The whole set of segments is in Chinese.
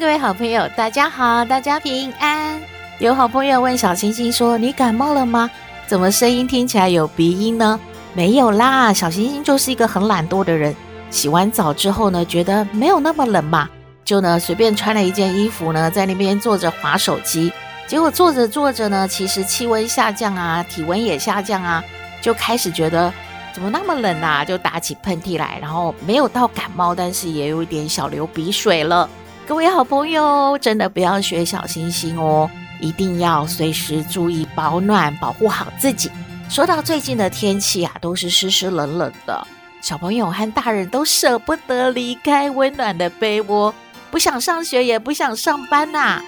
各位好朋友，大家好，大家平安。有好朋友问小星星说：“你感冒了吗？怎么声音听起来有鼻音呢？”没有啦，小星星就是一个很懒惰的人。洗完澡之后呢，觉得没有那么冷嘛，就呢随便穿了一件衣服呢，在那边坐着划手机。结果坐着坐着呢，其实气温下降啊，体温也下降啊，就开始觉得怎么那么冷啊，就打起喷嚏来。然后没有到感冒，但是也有一点小流鼻水了。各位好朋友，真的不要学小星星哦，一定要随时注意保暖，保护好自己。说到最近的天气啊，都是湿湿冷冷的，小朋友和大人都舍不得离开温暖的被窝，不想上学，也不想上班呐、啊。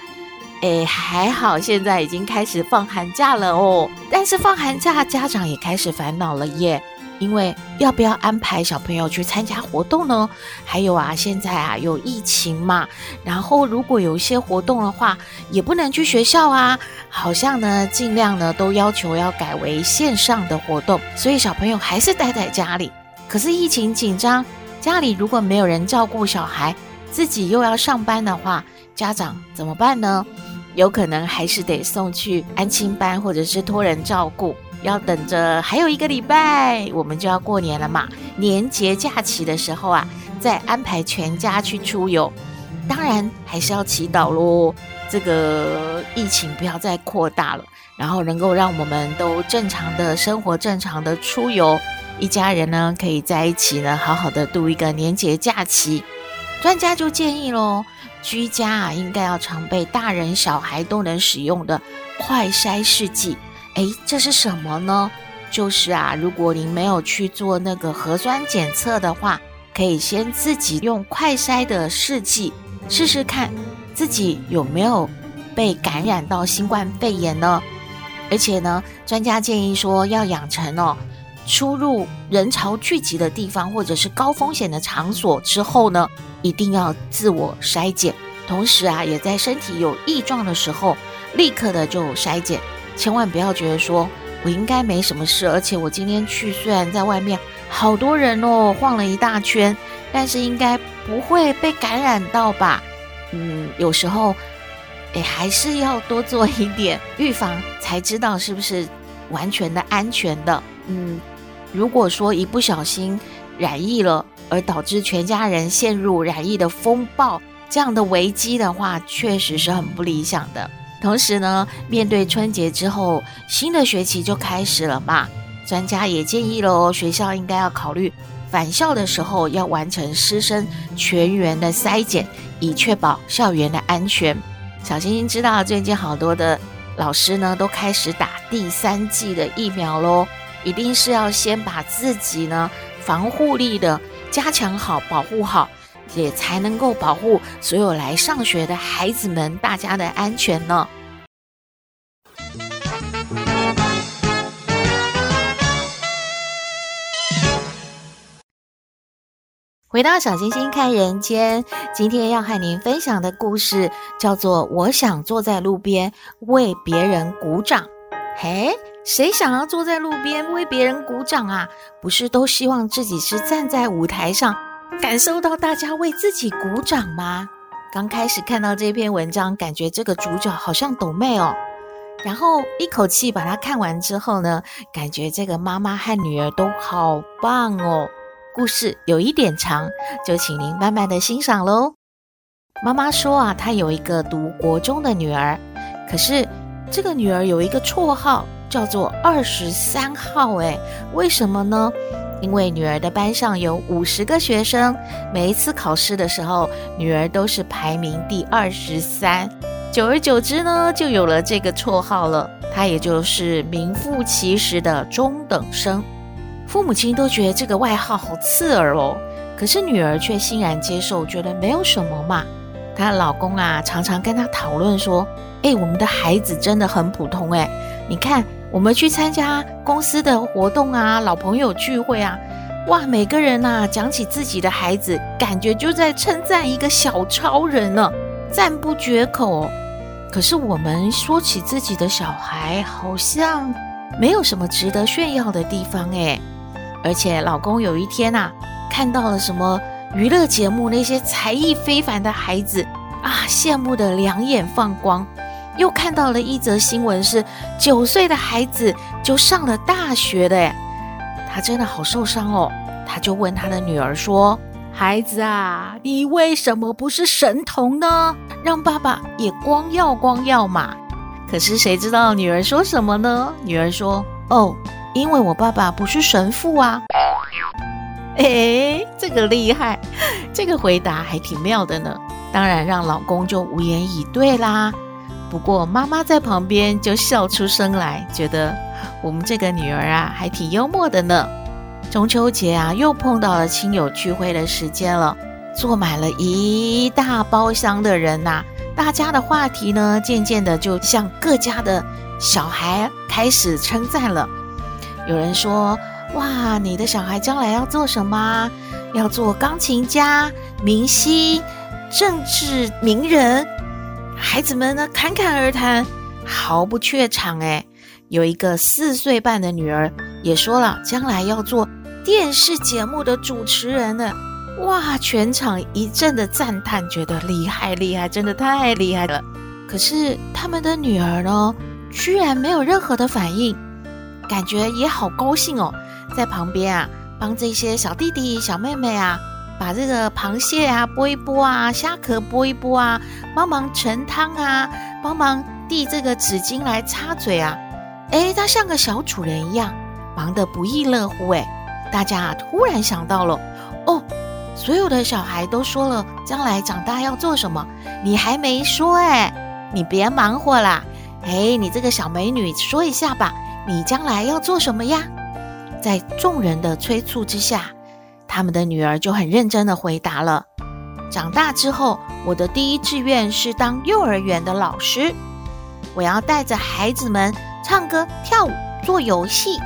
哎，还好现在已经开始放寒假了哦，但是放寒假，家长也开始烦恼了耶。因为要不要安排小朋友去参加活动呢？还有啊，现在啊有疫情嘛，然后如果有一些活动的话，也不能去学校啊。好像呢，尽量呢都要求要改为线上的活动，所以小朋友还是待在家里。可是疫情紧张，家里如果没有人照顾小孩，自己又要上班的话，家长怎么办呢？有可能还是得送去安亲班，或者是托人照顾。要等着，还有一个礼拜，我们就要过年了嘛。年节假期的时候啊，再安排全家去出游。当然还是要祈祷喽，这个疫情不要再扩大了，然后能够让我们都正常的生活、正常的出游，一家人呢可以在一起呢，好好的度一个年节假期。专家就建议喽，居家啊应该要常备大人小孩都能使用的快筛试剂。哎，这是什么呢？就是啊，如果您没有去做那个核酸检测的话，可以先自己用快筛的试剂试试看，自己有没有被感染到新冠肺炎呢？而且呢，专家建议说要养成哦，出入人潮聚集的地方或者是高风险的场所之后呢，一定要自我筛检，同时啊，也在身体有异状的时候，立刻的就筛检。千万不要觉得说我应该没什么事，而且我今天去虽然在外面好多人哦，晃了一大圈，但是应该不会被感染到吧？嗯，有时候也还是要多做一点预防，才知道是不是完全的安全的。嗯，如果说一不小心染疫了，而导致全家人陷入染疫的风暴这样的危机的话，确实是很不理想的。同时呢，面对春节之后，新的学期就开始了嘛。专家也建议喽，学校应该要考虑返校的时候要完成师生全员的筛检，以确保校园的安全。小星星知道，最近好多的老师呢都开始打第三剂的疫苗喽，一定是要先把自己呢防护力的加强好，保护好。也才能够保护所有来上学的孩子们，大家的安全呢。回到小星星看人间，今天要和您分享的故事叫做《我想坐在路边为别人鼓掌》。嘿，谁想要坐在路边为别人鼓掌啊？不是都希望自己是站在舞台上？感受到大家为自己鼓掌吗？刚开始看到这篇文章，感觉这个主角好像抖妹哦。然后一口气把它看完之后呢，感觉这个妈妈和女儿都好棒哦。故事有一点长，就请您慢慢的欣赏喽。妈妈说啊，她有一个读国中的女儿，可是这个女儿有一个绰号叫做二十三号，诶，为什么呢？因为女儿的班上有五十个学生，每一次考试的时候，女儿都是排名第二十三。久而久之呢，就有了这个绰号了。她也就是名副其实的中等生。父母亲都觉得这个外号好刺耳哦，可是女儿却欣然接受，觉得没有什么嘛。她老公啊，常常跟她讨论说：“哎，我们的孩子真的很普通哎，你看我们去参加公司的活动啊，老朋友聚会啊，哇，每个人呐讲起自己的孩子，感觉就在称赞一个小超人呢，赞不绝口。可是我们说起自己的小孩，好像没有什么值得炫耀的地方哎。而且老公有一天呐，看到了什么？”娱乐节目那些才艺非凡的孩子啊，羡慕的两眼放光。又看到了一则新闻，是九岁的孩子就上了大学的，哎，他真的好受伤哦。他就问他的女儿说：“孩子啊，你为什么不是神童呢？让爸爸也光耀光耀嘛。”可是谁知道女儿说什么呢？女儿说：“哦，因为我爸爸不是神父啊。”哎，这个厉害，这个回答还挺妙的呢。当然让老公就无言以对啦。不过妈妈在旁边就笑出声来，觉得我们这个女儿啊还挺幽默的呢。中秋节啊，又碰到了亲友聚会的时间了，坐满了一大包厢的人呐。大家的话题呢，渐渐的就向各家的小孩开始称赞了。有人说。哇，你的小孩将来要做什么？要做钢琴家、明星、政治名人？孩子们呢，侃侃而谈，毫不怯场。哎，有一个四岁半的女儿也说了，将来要做电视节目的主持人呢。哇，全场一阵的赞叹，觉得厉害厉害，真的太厉害了。可是他们的女儿呢，居然没有任何的反应，感觉也好高兴哦。在旁边啊，帮这些小弟弟、小妹妹啊，把这个螃蟹啊剥一剥啊，虾壳剥一剥啊，帮忙盛汤啊，帮忙递这个纸巾来擦嘴啊。诶，他像个小主人一样，忙得不亦乐乎。诶，大家啊突然想到了，哦，所有的小孩都说了将来长大要做什么，你还没说诶，你别忙活啦。诶，你这个小美女说一下吧，你将来要做什么呀？在众人的催促之下，他们的女儿就很认真的回答了：“长大之后，我的第一志愿是当幼儿园的老师，我要带着孩子们唱歌、跳舞、做游戏。”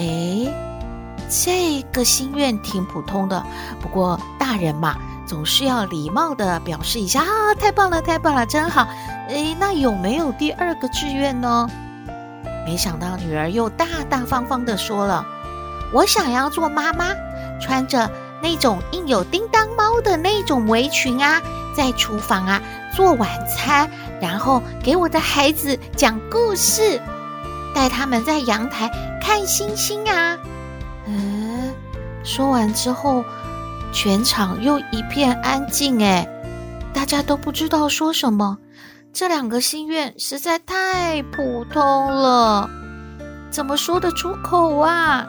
诶，这个心愿挺普通的，不过大人嘛，总是要礼貌的表示一下啊！太棒了，太棒了，真好！诶，那有没有第二个志愿呢？没想到女儿又大大方方的说了：“我想要做妈妈，穿着那种印有叮当猫的那种围裙啊，在厨房啊做晚餐，然后给我的孩子讲故事，带他们在阳台看星星啊。”嗯，说完之后，全场又一片安静，哎，大家都不知道说什么。这两个心愿实在太普通了，怎么说得出口啊？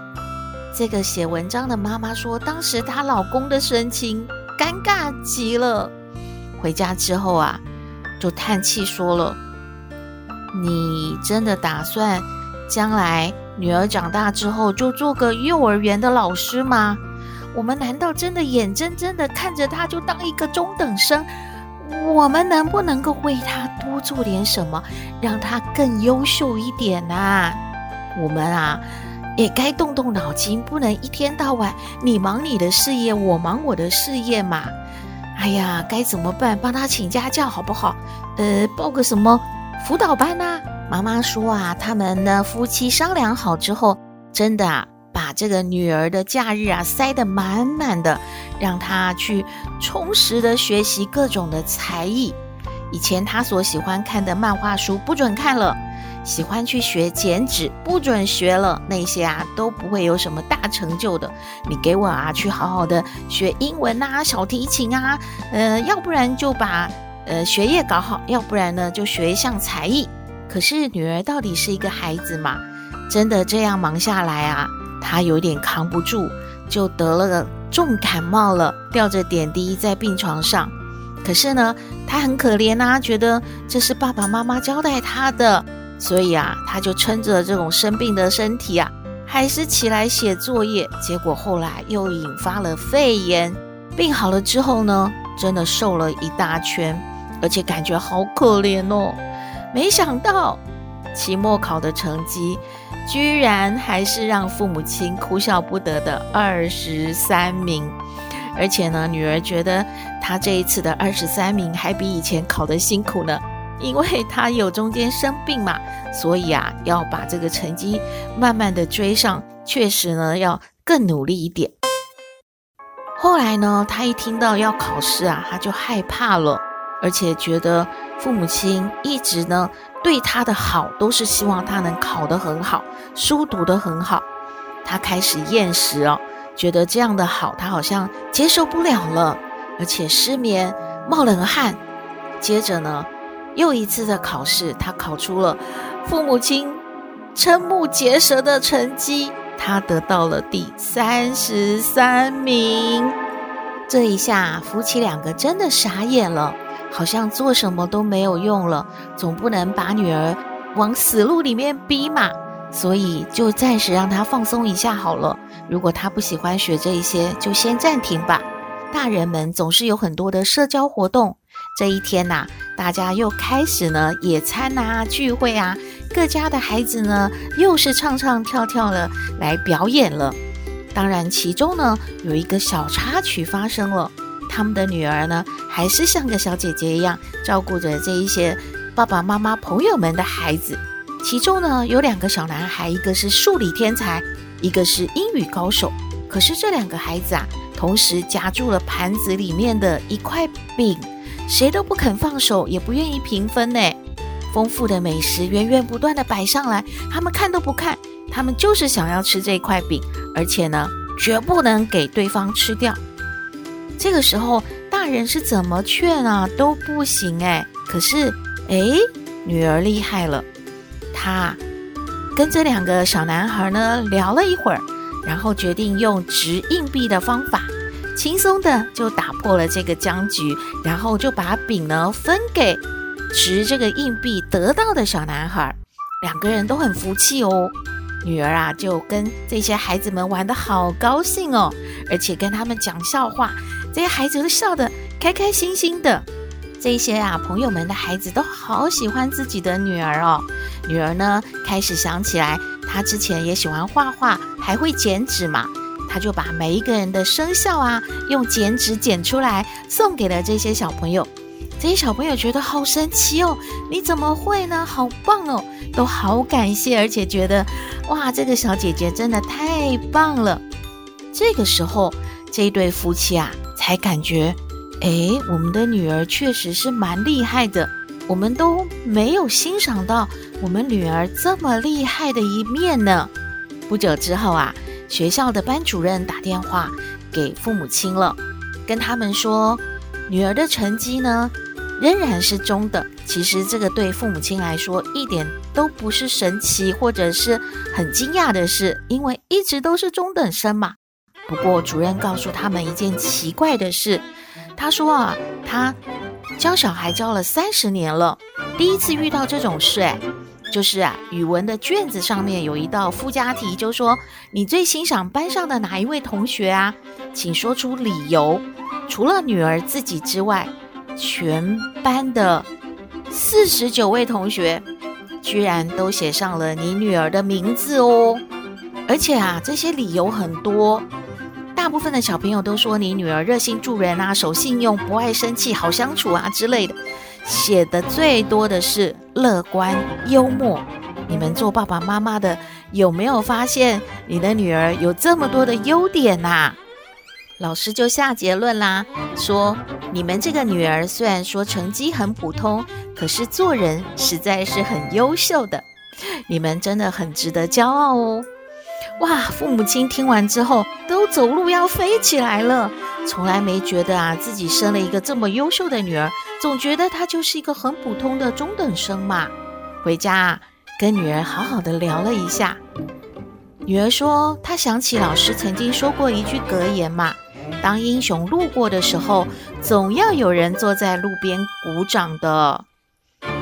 这个写文章的妈妈说，当时她老公的神情尴尬极了。回家之后啊，就叹气说了：“你真的打算将来女儿长大之后就做个幼儿园的老师吗？我们难道真的眼睁睁的看着她就当一个中等生？”我们能不能够为她多做点什么，让她更优秀一点呢？我们啊，也该动动脑筋，不能一天到晚你忙你的事业，我忙我的事业嘛。哎呀，该怎么办？帮他请家教好不好？呃，报个什么辅导班呢？啊？妈妈说啊，他们呢夫妻商量好之后，真的啊。把这个女儿的假日啊塞得满满的，让她去充实的学习各种的才艺。以前她所喜欢看的漫画书不准看了，喜欢去学剪纸不准学了，那些啊都不会有什么大成就的。你给我啊去好好的学英文啊、小提琴啊，呃，要不然就把呃学业搞好，要不然呢就学一项才艺。可是女儿到底是一个孩子嘛，真的这样忙下来啊？她有点扛不住，就得了个重感冒了，吊着点滴在病床上。可是呢，他很可怜啊，觉得这是爸爸妈妈交代他的，所以啊，他就撑着这种生病的身体啊，还是起来写作业。结果后来又引发了肺炎，病好了之后呢，真的瘦了一大圈，而且感觉好可怜哦。没想到期末考的成绩，居然还是让父母亲哭笑不得的二十三名。而且呢，女儿觉得她这一次的二十三名还比以前考得辛苦呢，因为他有中间生病嘛，所以啊，要把这个成绩慢慢的追上，确实呢，要更努力一点。后来呢，他一听到要考试啊，他就害怕了，而且觉得父母亲一直呢对他的好，都是希望他能考得很好，书读得很好，他开始厌食哦。觉得这样的好，他好像接受不了了，而且失眠、冒冷汗。接着呢，又一次的考试，他考出了父母亲瞠目结舌的成绩，他得到了第三十三名。这一下，夫妻两个真的傻眼了，好像做什么都没有用了，总不能把女儿往死路里面逼嘛。所以就暂时让他放松一下好了。如果他不喜欢学这一些，就先暂停吧。大人们总是有很多的社交活动。这一天呐，大家又开始呢野餐啊、聚会啊，各家的孩子呢又是唱唱跳跳的来表演了。当然，其中呢有一个小插曲发生了。他们的女儿呢还是像个小姐姐一样，照顾着这一些爸爸妈妈朋友们的孩子。其中呢有两个小男孩，一个是数理天才，一个是英语高手。可是这两个孩子啊，同时夹住了盘子里面的一块饼，谁都不肯放手，也不愿意平分呢。丰富的美食源源不断地摆上来，他们看都不看，他们就是想要吃这块饼，而且呢，绝不能给对方吃掉。这个时候，大人是怎么劝啊都不行哎。可是哎，女儿厉害了。她跟这两个小男孩呢聊了一会儿，然后决定用掷硬币的方法，轻松的就打破了这个僵局，然后就把饼呢分给持这个硬币得到的小男孩。两个人都很服气哦，女儿啊就跟这些孩子们玩得好高兴哦，而且跟他们讲笑话，这些孩子都笑得开开心心的。这些啊，朋友们的孩子都好喜欢自己的女儿哦。女儿呢，开始想起来，她之前也喜欢画画，还会剪纸嘛。他就把每一个人的生肖啊，用剪纸剪出来，送给了这些小朋友。这些小朋友觉得好神奇哦，你怎么会呢？好棒哦，都好感谢，而且觉得哇，这个小姐姐真的太棒了。这个时候，这对夫妻啊，才感觉。哎，我们的女儿确实是蛮厉害的，我们都没有欣赏到我们女儿这么厉害的一面呢。不久之后啊，学校的班主任打电话给父母亲了，跟他们说，女儿的成绩呢仍然是中等。其实这个对父母亲来说一点都不是神奇或者是很惊讶的事，因为一直都是中等生嘛。不过主任告诉他们一件奇怪的事。他说啊，他教小孩教了三十年了，第一次遇到这种事。哎，就是啊，语文的卷子上面有一道附加题，就说你最欣赏班上的哪一位同学啊？请说出理由。除了女儿自己之外，全班的四十九位同学居然都写上了你女儿的名字哦，而且啊，这些理由很多。大部分的小朋友都说你女儿热心助人啊，守信用，不爱生气，好相处啊之类的。写的最多的是乐观幽默。你们做爸爸妈妈的有没有发现你的女儿有这么多的优点呐？老师就下结论啦，说你们这个女儿虽然说成绩很普通，可是做人实在是很优秀的。你们真的很值得骄傲哦。哇！父母亲听完之后都走路要飞起来了。从来没觉得啊，自己生了一个这么优秀的女儿，总觉得她就是一个很普通的中等生嘛。回家啊，跟女儿好好的聊了一下。女儿说，她想起老师曾经说过一句格言嘛：当英雄路过的时候，总要有人坐在路边鼓掌的。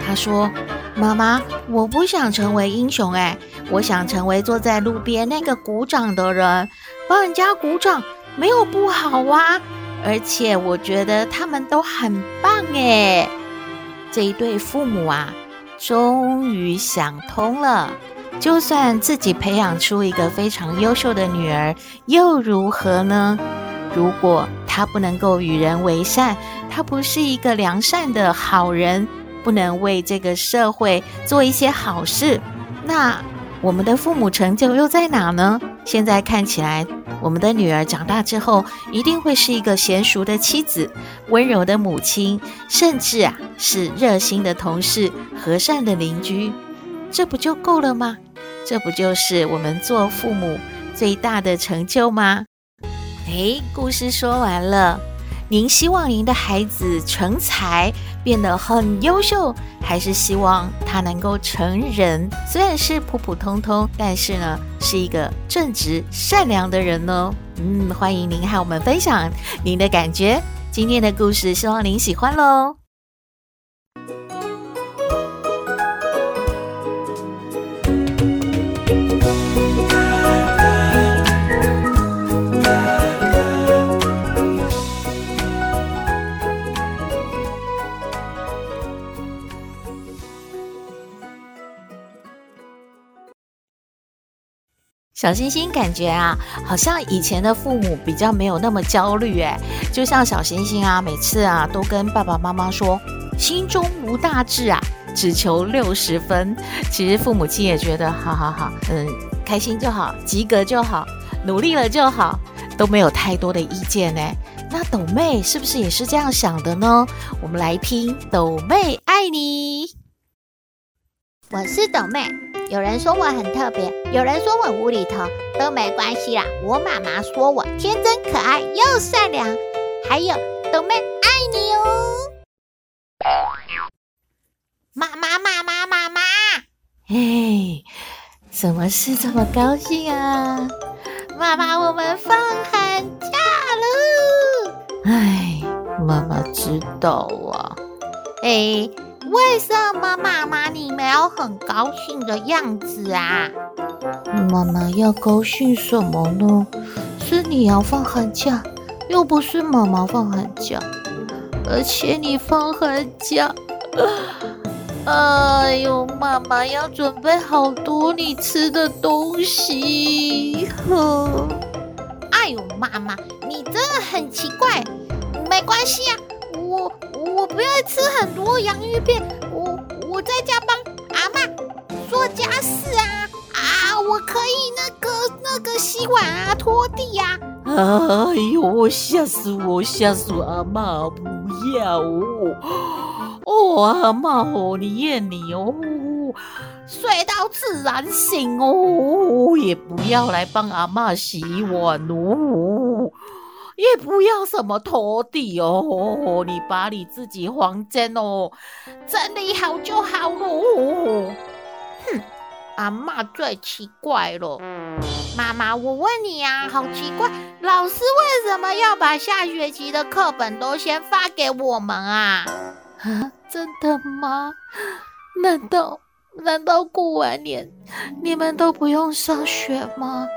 她说。妈妈，我不想成为英雄哎，我想成为坐在路边那个鼓掌的人，帮人家鼓掌没有不好啊，而且我觉得他们都很棒诶。这一对父母啊，终于想通了。就算自己培养出一个非常优秀的女儿，又如何呢？如果她不能够与人为善，她不是一个良善的好人，不能为这个社会做一些好事，那我们的父母成就又在哪呢？现在看起来，我们的女儿长大之后，一定会是一个娴熟的妻子、温柔的母亲，甚至啊，是热心的同事、和善的邻居。这不就够了吗？这不就是我们做父母最大的成就吗？诶，故事说完了。您希望您的孩子成才，变得很优秀，还是希望他能够成人？虽然是普普通通，但是呢，是一个正直善良的人呢？嗯，欢迎您和我们分享您的感觉。今天的故事，希望您喜欢喽。小星星感觉啊，好像以前的父母比较没有那么焦虑诶，就像小星星啊，每次啊都跟爸爸妈妈说，心中无大志啊，只求六十分。其实父母亲也觉得，好好好，嗯，开心就好，及格就好，努力了就好，都没有太多的意见呢。那斗妹是不是也是这样想的呢？我们来听斗妹爱你，我是斗妹。有人说我很特别，有人说我无厘头，都没关系啦。我妈妈说我天真可爱又善良，还有豆妹爱你哦。妈妈妈妈妈妈，嘿，什么事这么高兴啊？妈妈，我们放寒假了。哎，妈妈知道啊。哎。为什么妈妈你没有很高兴的样子啊？妈妈要高兴什么呢？是你要放寒假，又不是妈妈放寒假。而且你放寒假，哎呦，妈妈要准备好多你吃的东西。呵，哎呦，妈妈你真的很奇怪。没关系啊，我。不要吃很多洋芋片，我我在家帮阿嬷做家事啊啊！我可以那个那个洗碗啊、拖地呀、啊。哎呦，吓死我，吓死我！阿嬷不要哦！哦，阿嬷哦，你验你哦，睡到自然醒哦，也不要来帮阿嬷洗碗哦。也不要什么拖地哦，你把你自己房间哦整理好就好了。哼，阿嬷最奇怪了。妈妈，我问你啊，好奇怪，老师为什么要把下学期的课本都先发给我们啊？啊，真的吗？难道难道过完年你们都不用上学吗？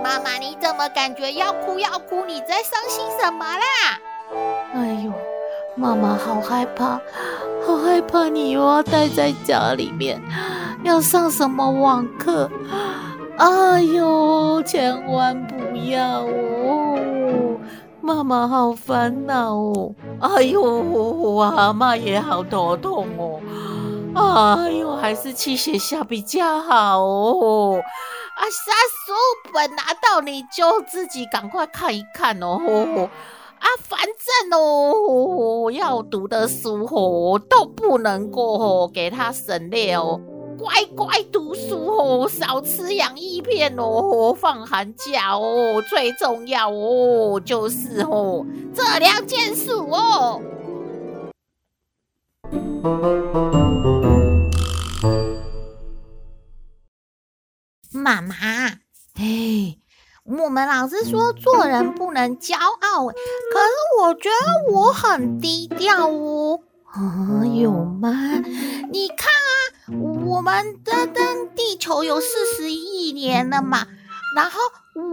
妈妈，你怎么感觉要哭要哭？你在伤心什么啦？哎呦，妈妈好害怕，好害怕你又要待在家里面，要上什么网课？哎呦，千万不要哦！妈妈好烦恼哦！哎呦，我阿嬷也好头痛哦！哎呦，还是去学校比较好哦。啊，啥书本拿到你就自己赶快看一看哦。啊，反正哦，要读的书哦都不能够哦给他省略哦，乖乖读书哦，少吃洋芋片哦。放寒假哦，最重要哦就是哦这两件事哦。妈妈，哎，我们老师说做人不能骄傲，可是我觉得我很低调哦。啊，有吗？你看啊，我们的登地球有四十亿年了嘛，然后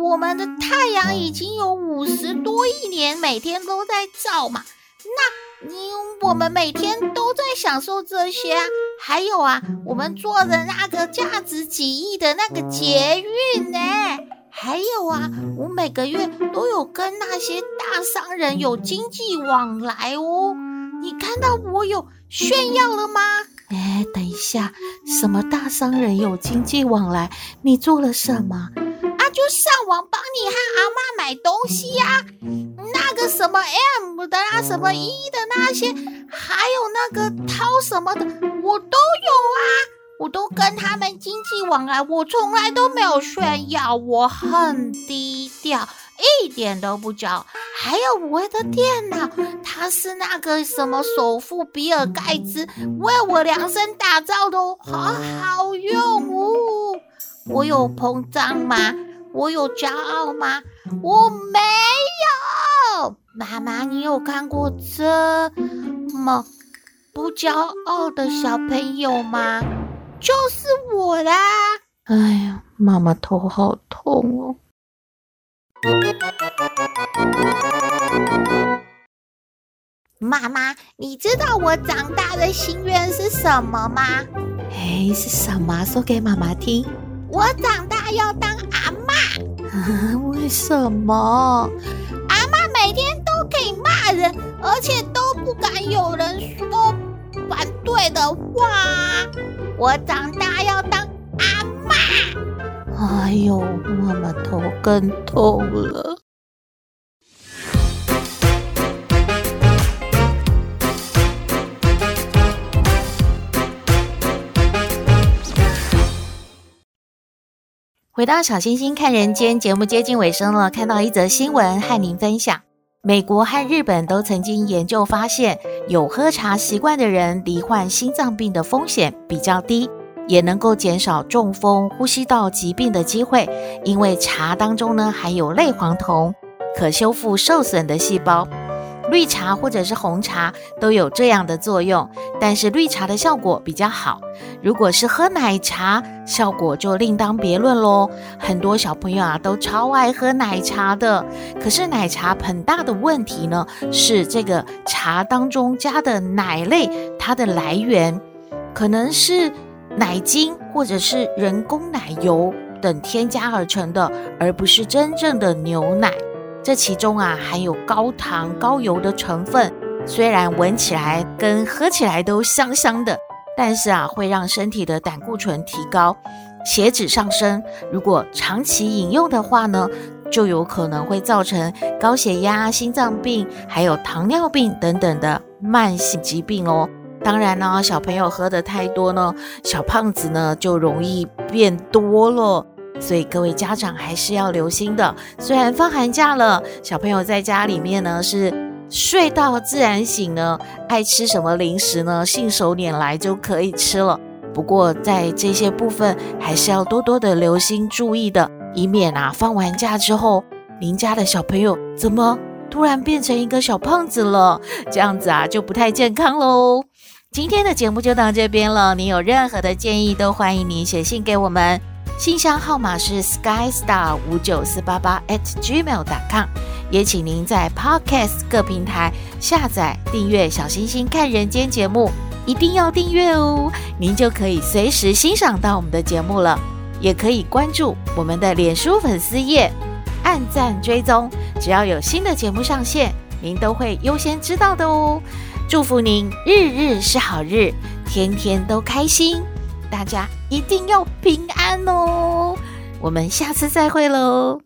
我们的太阳已经有五十多亿年，每天都在照嘛。那你我们每天都在享受这些啊。还有啊，我们坐的那个价值几亿的那个捷运呢？还有啊，我每个月都有跟那些大商人有经济往来哦。你看到我有炫耀了吗？哎，等一下，什么大商人有经济往来？你做了什么？啊，就上网帮你和阿妈买东西呀、那个什么 M 的啊，什么 E 的那些，还有那个涛什么的，我都有啊。我都跟他们经济往来，我从来都没有炫耀，我很低调。一点都不骄傲，还有我的电脑，它是那个什么首富比尔盖茨为我量身打造的哦，好好用哦。我有膨胀吗？我有骄傲吗？我没有。妈妈，你有看过这么不骄傲的小朋友吗？就是我啦。哎呀，妈妈头好痛哦。妈妈，你知道我长大的心愿是什么吗？哎，是什么？说给妈妈听。我长大要当 为什么？阿嬷每天都可以骂人，而且都不敢有人说反对的话。我长大要当阿妈。哎呦，妈妈头更痛了。回到小星星看人间节目接近尾声了，看到一则新闻和您分享：美国和日本都曾经研究发现，有喝茶习惯的人罹患心脏病的风险比较低。也能够减少中风、呼吸道疾病的机会，因为茶当中呢含有类黄酮，可修复受损的细胞。绿茶或者是红茶都有这样的作用，但是绿茶的效果比较好。如果是喝奶茶，效果就另当别论喽。很多小朋友啊都超爱喝奶茶的，可是奶茶很大的问题呢是这个茶当中加的奶类，它的来源可能是。奶精或者是人工奶油等添加而成的，而不是真正的牛奶。这其中啊含有高糖高油的成分，虽然闻起来跟喝起来都香香的，但是啊会让身体的胆固醇提高，血脂上升。如果长期饮用的话呢，就有可能会造成高血压、心脏病，还有糖尿病等等的慢性疾病哦。当然呢，小朋友喝得太多呢，小胖子呢就容易变多了。所以各位家长还是要留心的。虽然放寒假了，小朋友在家里面呢是睡到自然醒呢，爱吃什么零食呢，信手拈来就可以吃了。不过在这些部分还是要多多的留心注意的，以免啊放完假之后，您家的小朋友怎么突然变成一个小胖子了？这样子啊就不太健康喽。今天的节目就到这边了。你有任何的建议，都欢迎您写信给我们，信箱号码是 skystar 五九四八八 at gmail.com。也请您在 Podcast 各平台下载订阅《小星星看人间》节目，一定要订阅哦，您就可以随时欣赏到我们的节目了。也可以关注我们的脸书粉丝页，按赞追踪，只要有新的节目上线，您都会优先知道的哦。祝福您日日是好日，天天都开心，大家一定要平安哦！我们下次再会喽。